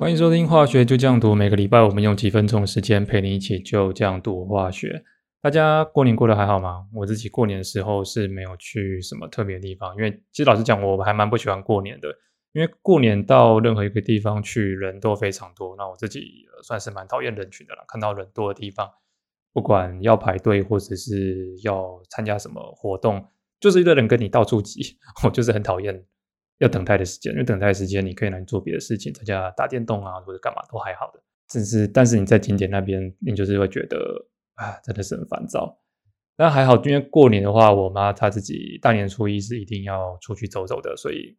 欢迎收听化学就这样读，每个礼拜我们用几分钟的时间陪你一起就这样读化学。大家过年过得还好吗？我自己过年的时候是没有去什么特别的地方，因为其实老实讲，我还蛮不喜欢过年的，因为过年到任何一个地方去人都非常多，那我自己算是蛮讨厌人群的了。看到人多的地方，不管要排队或者是要参加什么活动，就是一堆人跟你到处挤，我就是很讨厌。要等待的时间，因为等待的时间你可以来做别的事情，在家打电动啊，或者干嘛都还好的。只是，但是你在景点那边，你就是会觉得啊，真的是很烦躁。但还好，因为过年的话，我妈她自己大年初一是一定要出去走走的，所以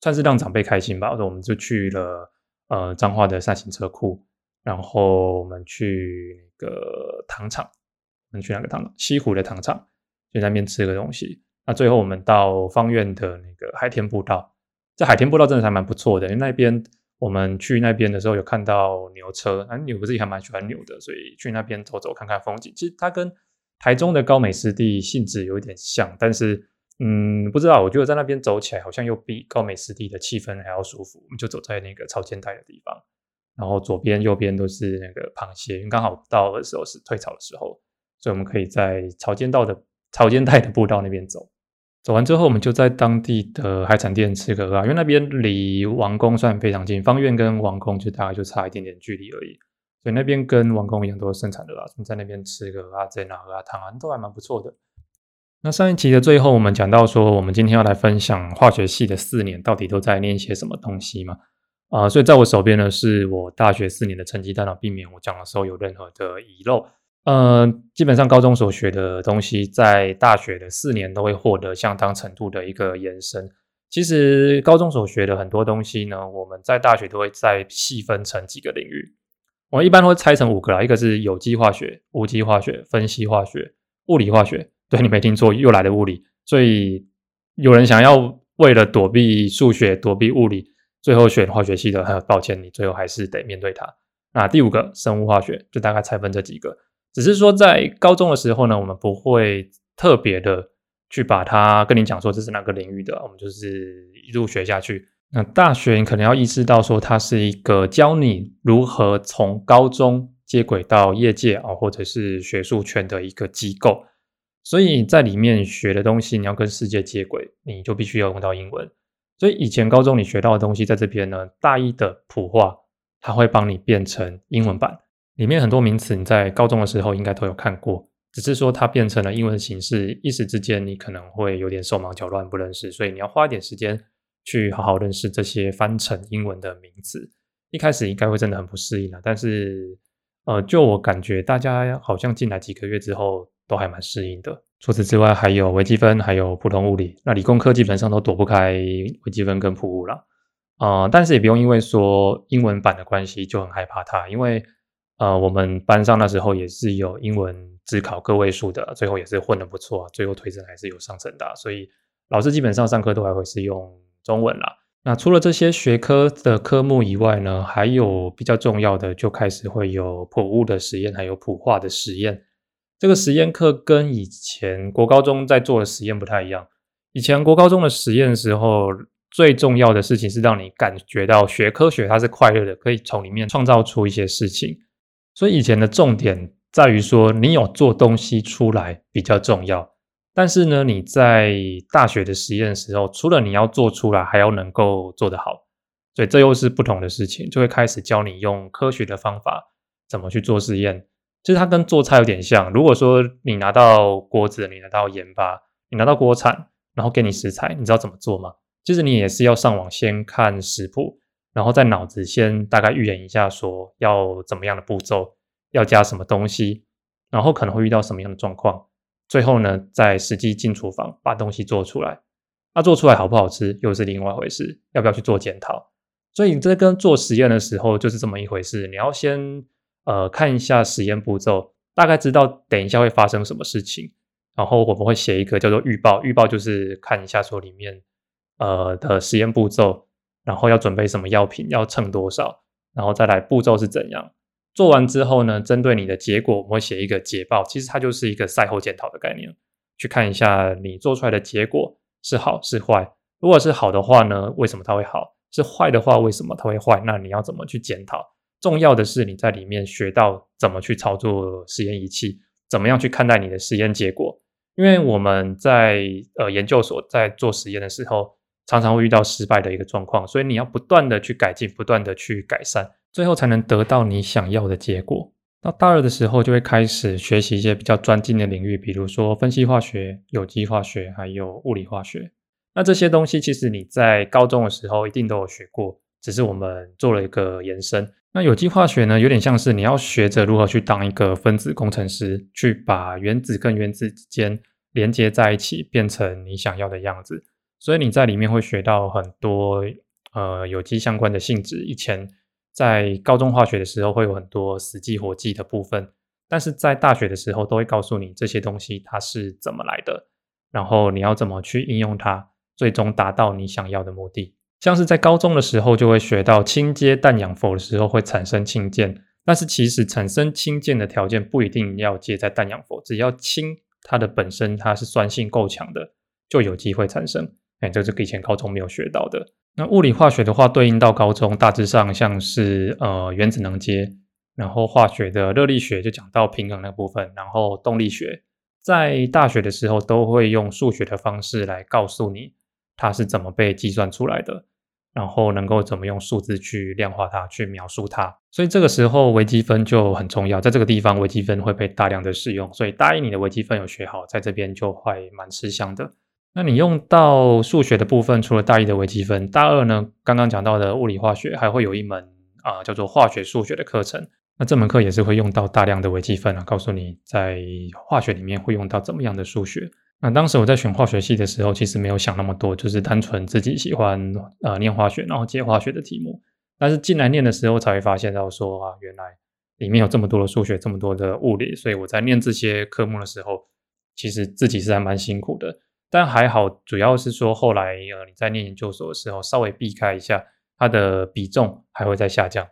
算是让长辈开心吧。所以我们就去了呃彰化的善行车库，然后我们去那个糖厂，我们去那个糖厂？西湖的糖厂，去那边吃个东西。那最后我们到方院的那个海天步道。在海天步道真的还蛮不错的，因为那边我们去那边的时候有看到牛车，啊牛不是也还蛮喜欢牛的，所以去那边走走看看风景。其实它跟台中的高美湿地性质有一点像，但是嗯不知道，我觉得在那边走起来好像又比高美湿地的气氛还要舒服。我们就走在那个潮间带的地方，然后左边右边都是那个螃蟹，因为刚好到的时候是退潮的时候，所以我们可以在潮间道的潮间带的步道那边走。走完之后，我们就在当地的海产店吃个鹅，因为那边离王宫算非常近，方院跟王宫就大概就差一点点距离而已，所以那边跟王宫一样都是生产的啦。在那边吃个鹅煎啊、鹅汤啊，都还蛮不错的。那上一期的最后，我们讲到说，我们今天要来分享化学系的四年到底都在念些什么东西嘛？啊，所以在我手边呢，是我大学四年的成绩单，避免我讲的时候有任何的遗漏。呃，基本上高中所学的东西，在大学的四年都会获得相当程度的一个延伸。其实高中所学的很多东西呢，我们在大学都会再细分成几个领域。我一般会拆成五个啦，一个是有机化学、无机化学、分析化学、物理化学。对你没听错，又来了物理。所以有人想要为了躲避数学、躲避物理，最后选化学系的，很抱歉，你最后还是得面对它。那第五个生物化学，就大概拆分这几个。只是说，在高中的时候呢，我们不会特别的去把它跟你讲说这是哪个领域的，我们就是一路学下去。那大学你可能要意识到说，它是一个教你如何从高中接轨到业界啊，或者是学术圈的一个机构。所以在里面学的东西，你要跟世界接轨，你就必须要用到英文。所以以前高中你学到的东西，在这边呢，大一的普化，它会帮你变成英文版。里面很多名词你在高中的时候应该都有看过，只是说它变成了英文形式，一时之间你可能会有点手忙脚乱不认识，所以你要花一点时间去好好认识这些翻成英文的名词。一开始应该会真的很不适应啊，但是呃，就我感觉大家好像进来几个月之后都还蛮适应的。除此之外，还有微积分，还有普通物理，那理工科基本上都躲不开微积分跟普物了啊。但是也不用因为说英文版的关系就很害怕它，因为。呃，我们班上那时候也是有英文只考个位数的，最后也是混得不错，最后推升还是有上成的，所以老师基本上上课都还会是用中文啦。那除了这些学科的科目以外呢，还有比较重要的，就开始会有普物的实验，还有普化的实验。这个实验课跟以前国高中在做的实验不太一样。以前国高中的实验时候，最重要的事情是让你感觉到学科学它是快乐的，可以从里面创造出一些事情。所以以前的重点在于说，你有做东西出来比较重要。但是呢，你在大学的实验的时候，除了你要做出来，还要能够做得好。所以这又是不同的事情，就会开始教你用科学的方法怎么去做实验。其实它跟做菜有点像。如果说你拿到锅子，你拿到盐巴，你拿到锅铲，然后给你食材，你知道怎么做吗？其实你也是要上网先看食谱。然后在脑子先大概预演一下，说要怎么样的步骤，要加什么东西，然后可能会遇到什么样的状况，最后呢，再实际进厨房把东西做出来。那做出来好不好吃又是另外一回事，要不要去做检讨？所以你这跟做实验的时候就是这么一回事。你要先呃看一下实验步骤，大概知道等一下会发生什么事情，然后我们会写一个叫做预报，预报就是看一下说里面呃的实验步骤。然后要准备什么药品，要称多少，然后再来步骤是怎样。做完之后呢，针对你的结果，我们会写一个捷报。其实它就是一个赛后检讨的概念，去看一下你做出来的结果是好是坏。如果是好的话呢，为什么它会好？是坏的话，为什么它会坏？那你要怎么去检讨？重要的是你在里面学到怎么去操作实验仪器，怎么样去看待你的实验结果。因为我们在呃研究所在做实验的时候，常常会遇到失败的一个状况，所以你要不断的去改进，不断的去改善，最后才能得到你想要的结果。到大二的时候，就会开始学习一些比较专精的领域，比如说分析化学、有机化学，还有物理化学。那这些东西其实你在高中的时候一定都有学过，只是我们做了一个延伸。那有机化学呢，有点像是你要学着如何去当一个分子工程师，去把原子跟原子之间连接在一起，变成你想要的样子。所以你在里面会学到很多呃有机相关的性质。以前在高中化学的时候会有很多死记活记的部分，但是在大学的时候都会告诉你这些东西它是怎么来的，然后你要怎么去应用它，最终达到你想要的目的。像是在高中的时候，就会学到氢接氮氧氟的时候会产生氢键，但是其实产生氢键的条件不一定要接在氮氧氟，只要氢它的本身它是酸性够强的，就有机会产生。哎，这是以前高中没有学到的。那物理化学的话，对应到高中，大致上像是呃原子能阶，然后化学的热力学就讲到平衡那部分，然后动力学，在大学的时候都会用数学的方式来告诉你它是怎么被计算出来的。然后能够怎么用数字去量化它，去描述它，所以这个时候微积分就很重要。在这个地方，微积分会被大量的使用，所以大一你的微积分有学好，在这边就会蛮吃香的。那你用到数学的部分，除了大一的微积分，大二呢，刚刚讲到的物理化学还会有一门啊叫做化学数学的课程。那这门课也是会用到大量的微积分啊，告诉你在化学里面会用到怎么样的数学。那当时我在选化学系的时候，其实没有想那么多，就是单纯自己喜欢呃念化学，然后解化学的题目。但是进来念的时候，才会发现到说啊，原来里面有这么多的数学，这么多的物理，所以我在念这些科目的时候，其实自己是还蛮辛苦的。但还好，主要是说后来呃你在念研究所的时候，稍微避开一下，它的比重还会再下降。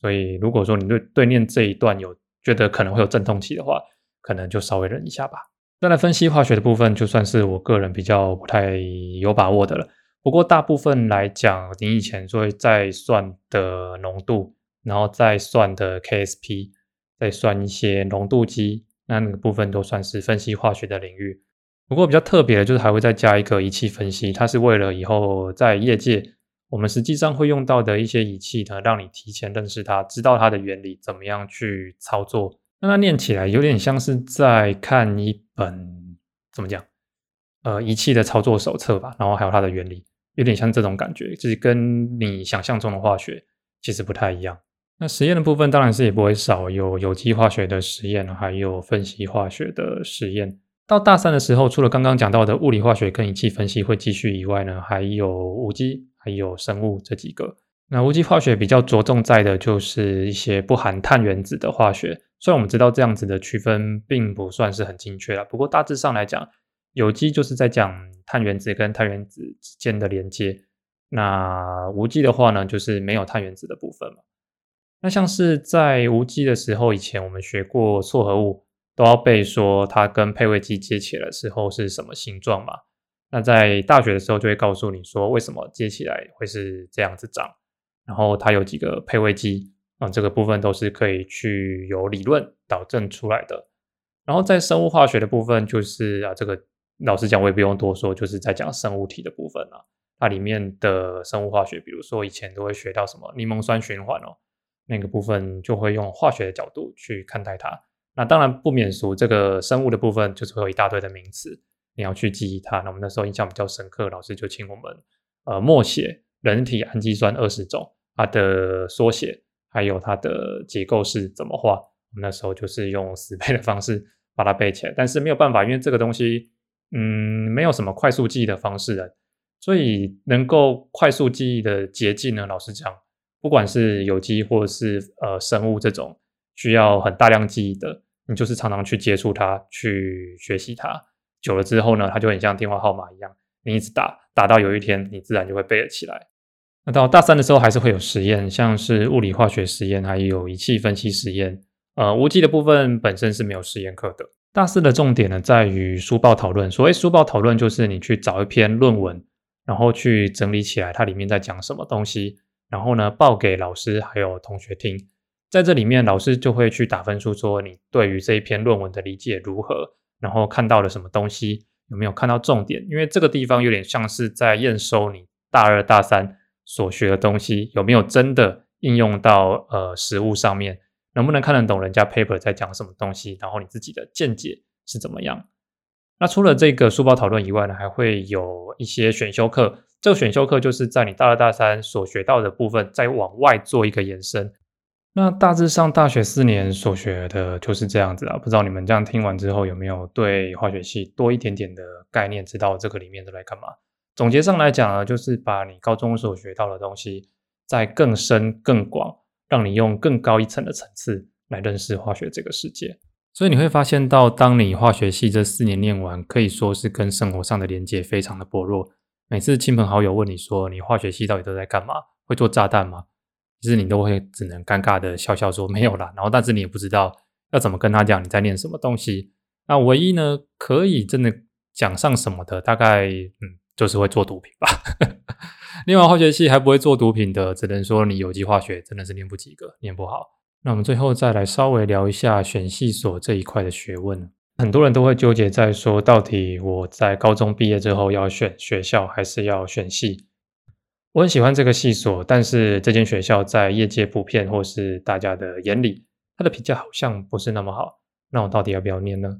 所以如果说你对对念这一段有觉得可能会有阵痛期的话，可能就稍微忍一下吧。再来分析化学的部分，就算是我个人比较不太有把握的了。不过大部分来讲，你以前所会在算的浓度，然后再算的 KSP，再算一些浓度积，那那个部分都算是分析化学的领域。不过比较特别的就是还会再加一个仪器分析，它是为了以后在业界我们实际上会用到的一些仪器呢，让你提前认识它，知道它的原理，怎么样去操作。那它念起来有点像是在看一本怎么讲，呃，仪器的操作手册吧，然后还有它的原理，有点像这种感觉，就是跟你想象中的化学其实不太一样。那实验的部分当然是也不会少，有有机化学的实验，还有分析化学的实验。到大三的时候，除了刚刚讲到的物理化学跟仪器分析会继续以外呢，还有无机，还有生物这几个。那无机化学比较着重在的就是一些不含碳原子的化学。虽然我们知道这样子的区分并不算是很精确了，不过大致上来讲，有机就是在讲碳原子跟碳原子之间的连接，那无机的话呢，就是没有碳原子的部分嘛。那像是在无机的时候，以前我们学过错合物，都要背说它跟配位机接起来的时候是什么形状嘛。那在大学的时候就会告诉你说，为什么接起来会是这样子长，然后它有几个配位机。啊，这个部分都是可以去有理论导证出来的。然后在生物化学的部分，就是啊，这个老实讲我也不用多说，就是在讲生物体的部分啊。它里面的生物化学，比如说以前都会学到什么柠檬酸循环哦，那个部分就会用化学的角度去看待它。那当然不免俗，这个生物的部分就是会有一大堆的名词，你要去记忆它。那我们那时候印象比较深刻，老师就请我们呃默写人体氨基酸二十种，它的缩写。还有它的结构是怎么画？我们那时候就是用死背的方式把它背起来，但是没有办法，因为这个东西，嗯，没有什么快速记忆的方式的，所以能够快速记忆的捷径呢，老实讲，不管是有机或者是呃生物这种需要很大量记忆的，你就是常常去接触它，去学习它，久了之后呢，它就很像电话号码一样，你一直打，打到有一天你自然就会背得起来。那到大三的时候，还是会有实验，像是物理化学实验，还有仪器分析实验。呃，无机的部分本身是没有实验课的。大四的重点呢，在于书报讨论。所谓书报讨论，就是你去找一篇论文，然后去整理起来它里面在讲什么东西，然后呢报给老师还有同学听。在这里面，老师就会去打分数，说你对于这一篇论文的理解如何，然后看到了什么东西，有没有看到重点？因为这个地方有点像是在验收你大二、大三所学的东西有没有真的应用到呃实物上面，能不能看得懂人家 paper 在讲什么东西，然后你自己的见解是怎么样？那除了这个书包讨论以外呢，还会有一些选修课。这个选修课就是在你大二、大三所学到的部分，再往外做一个延伸。那大致上大学四年所学的就是这样子啊，不知道你们这样听完之后有没有对化学系多一点点的概念，知道这个里面都在干嘛？总结上来讲呢，就是把你高中所学到的东西再更深更广，让你用更高一层的层次来认识化学这个世界。所以你会发现到，当你化学系这四年念完，可以说是跟生活上的连接非常的薄弱。每次亲朋好友问你说你化学系到底都在干嘛？会做炸弹吗？其实你都会只能尴尬的笑笑说没有啦，然后但是你也不知道要怎么跟他讲你在念什么东西。那唯一呢可以真的讲上什么的，大概嗯就是会做毒品吧。念完化学系还不会做毒品的，只能说你有机化学真的是念不及格，念不好。那我们最后再来稍微聊一下选系所这一块的学问。很多人都会纠结在说，到底我在高中毕业之后要选学校还是要选系？我很喜欢这个系所，但是这间学校在业界普遍或是大家的眼里，它的评价好像不是那么好。那我到底要不要念呢？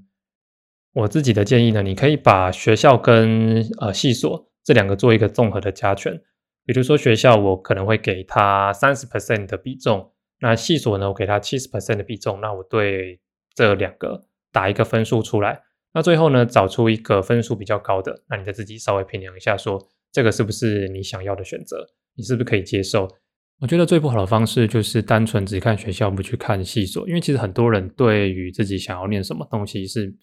我自己的建议呢，你可以把学校跟呃系所这两个做一个综合的加权。比如说学校，我可能会给他三十 percent 的比重，那系所呢，我给他七十 percent 的比重。那我对这两个打一个分数出来，那最后呢，找出一个分数比较高的，那你再自己稍微评量一下说。这个是不是你想要的选择？你是不是可以接受？我觉得最不好的方式就是单纯只看学校，不去看系所，因为其实很多人对于自己想要念什么东西是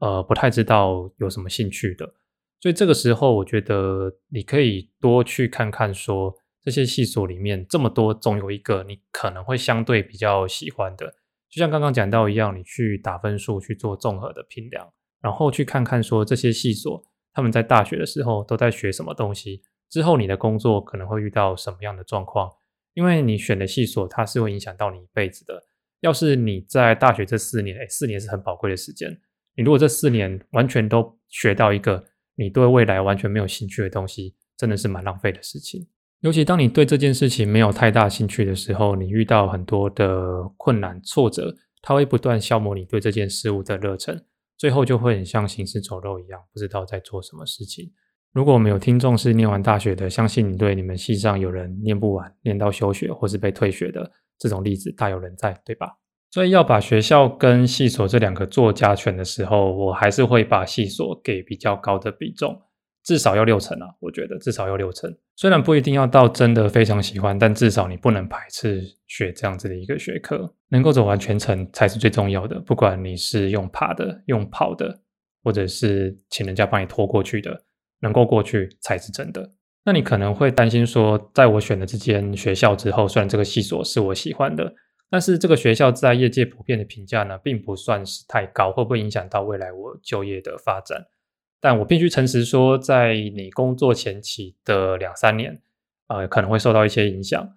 呃不太知道有什么兴趣的。所以这个时候，我觉得你可以多去看看，说这些系所里面这么多，总有一个你可能会相对比较喜欢的。就像刚刚讲到一样，你去打分数去做综合的评量，然后去看看说这些系所。他们在大学的时候都在学什么东西？之后你的工作可能会遇到什么样的状况？因为你选的系所，它是会影响到你一辈子的。要是你在大学这四年，哎，四年是很宝贵的时间。你如果这四年完全都学到一个你对未来完全没有兴趣的东西，真的是蛮浪费的事情。尤其当你对这件事情没有太大兴趣的时候，你遇到很多的困难挫折，它会不断消磨你对这件事物的热忱。最后就会很像行尸走肉一样，不知道在做什么事情。如果我们有听众是念完大学的，相信你对你们系上有人念不完、念到休学或是被退学的这种例子大有人在，对吧？所以要把学校跟系所这两个做加权的时候，我还是会把系所给比较高的比重。至少要六成啊，我觉得至少要六成。虽然不一定要到真的非常喜欢，但至少你不能排斥学这样子的一个学科，能够走完全程才是最重要的。不管你是用爬的、用跑的，或者是请人家帮你拖过去的，能够过去才是真的。那你可能会担心说，在我选了这间学校之后，虽然这个系所是我喜欢的，但是这个学校在业界普遍的评价呢，并不算是太高，会不会影响到未来我就业的发展？但我必须诚实说，在你工作前期的两三年，呃，可能会受到一些影响。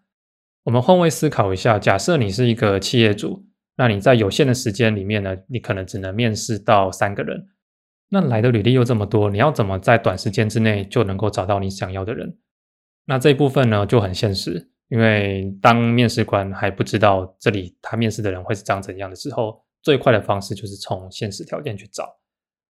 我们换位思考一下，假设你是一个企业主，那你在有限的时间里面呢，你可能只能面试到三个人，那来的履历又这么多，你要怎么在短时间之内就能够找到你想要的人？那这一部分呢就很现实，因为当面试官还不知道这里他面试的人会是长怎样的时候，最快的方式就是从现实条件去找。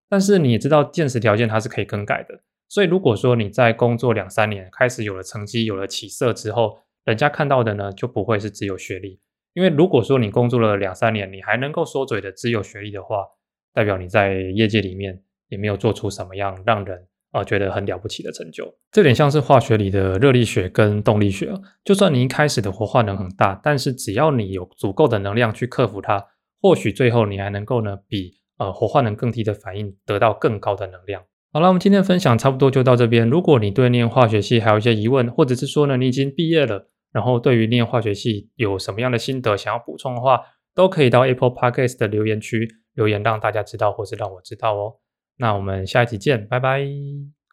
但是你也知道，现实条件它是可以更改的。所以如果说你在工作两三年，开始有了成绩，有了起色之后，人家看到的呢，就不会是只有学历。因为如果说你工作了两三年，你还能够说嘴的只有学历的话，代表你在业界里面也没有做出什么样让人啊觉得很了不起的成就。这点像是化学里的热力学跟动力学。就算你一开始的活化能很大，但是只要你有足够的能量去克服它，或许最后你还能够呢比。呃，活化能更低的反应得到更高的能量。好了，我们今天的分享差不多就到这边。如果你对念化学系还有一些疑问，或者是说呢，你已经毕业了，然后对于念化学系有什么样的心得想要补充的话，都可以到 Apple Podcast 的留言区留言，让大家知道，或是让我知道哦。那我们下一集见，拜拜。